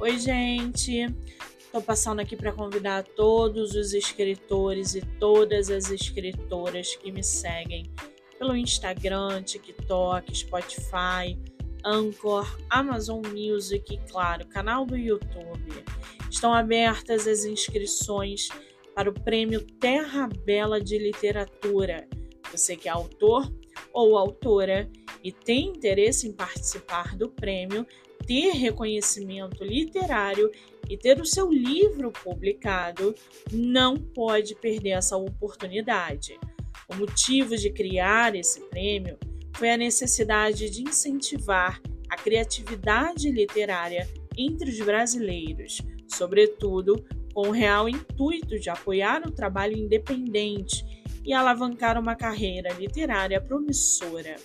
Oi, gente. Estou passando aqui para convidar todos os escritores e todas as escritoras que me seguem pelo Instagram, TikTok, Spotify, Anchor, Amazon Music e, claro, canal do YouTube. Estão abertas as inscrições para o Prêmio Terra Bela de Literatura. Você que é autor ou autora e tem interesse em participar do prêmio, ter reconhecimento literário e ter o seu livro publicado, não pode perder essa oportunidade. O motivo de criar esse prêmio foi a necessidade de incentivar a criatividade literária entre os brasileiros, sobretudo com o real intuito de apoiar o trabalho independente e alavancar uma carreira literária promissora.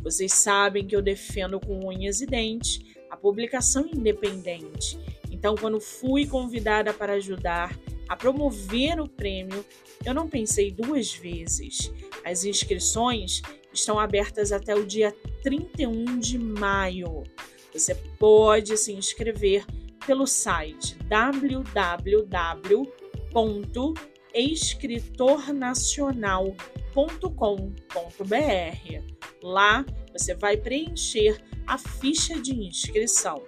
Vocês sabem que eu defendo com unhas e dentes publicação independente. Então, quando fui convidada para ajudar a promover o prêmio, eu não pensei duas vezes. As inscrições estão abertas até o dia 31 de maio. Você pode se inscrever pelo site www.escritornacional.com.br. Lá você vai preencher a ficha de inscrição.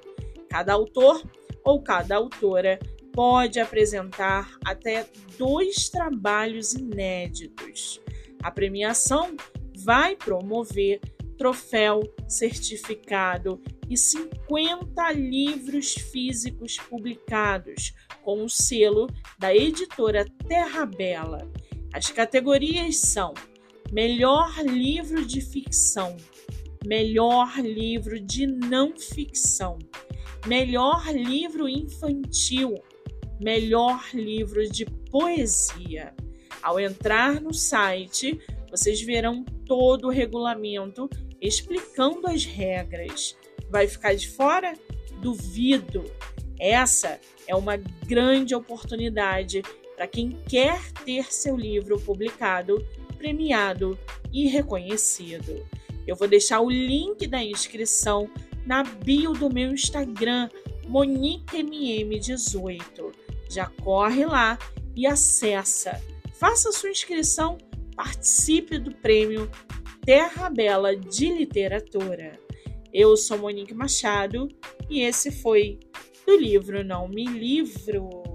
Cada autor ou cada autora pode apresentar até dois trabalhos inéditos. A premiação vai promover troféu, certificado e 50 livros físicos publicados com o selo da editora Terra Bela. As categorias são Melhor livro de ficção, melhor livro de não ficção, melhor livro infantil, melhor livro de poesia. Ao entrar no site, vocês verão todo o regulamento explicando as regras. Vai ficar de fora? Duvido. Essa é uma grande oportunidade para quem quer ter seu livro publicado premiado e reconhecido. Eu vou deixar o link da inscrição na bio do meu Instagram, MoniqueMM18. Já corre lá e acessa. Faça sua inscrição, participe do prêmio Terra Bela de Literatura. Eu sou Monique Machado e esse foi do livro Não Me Livro.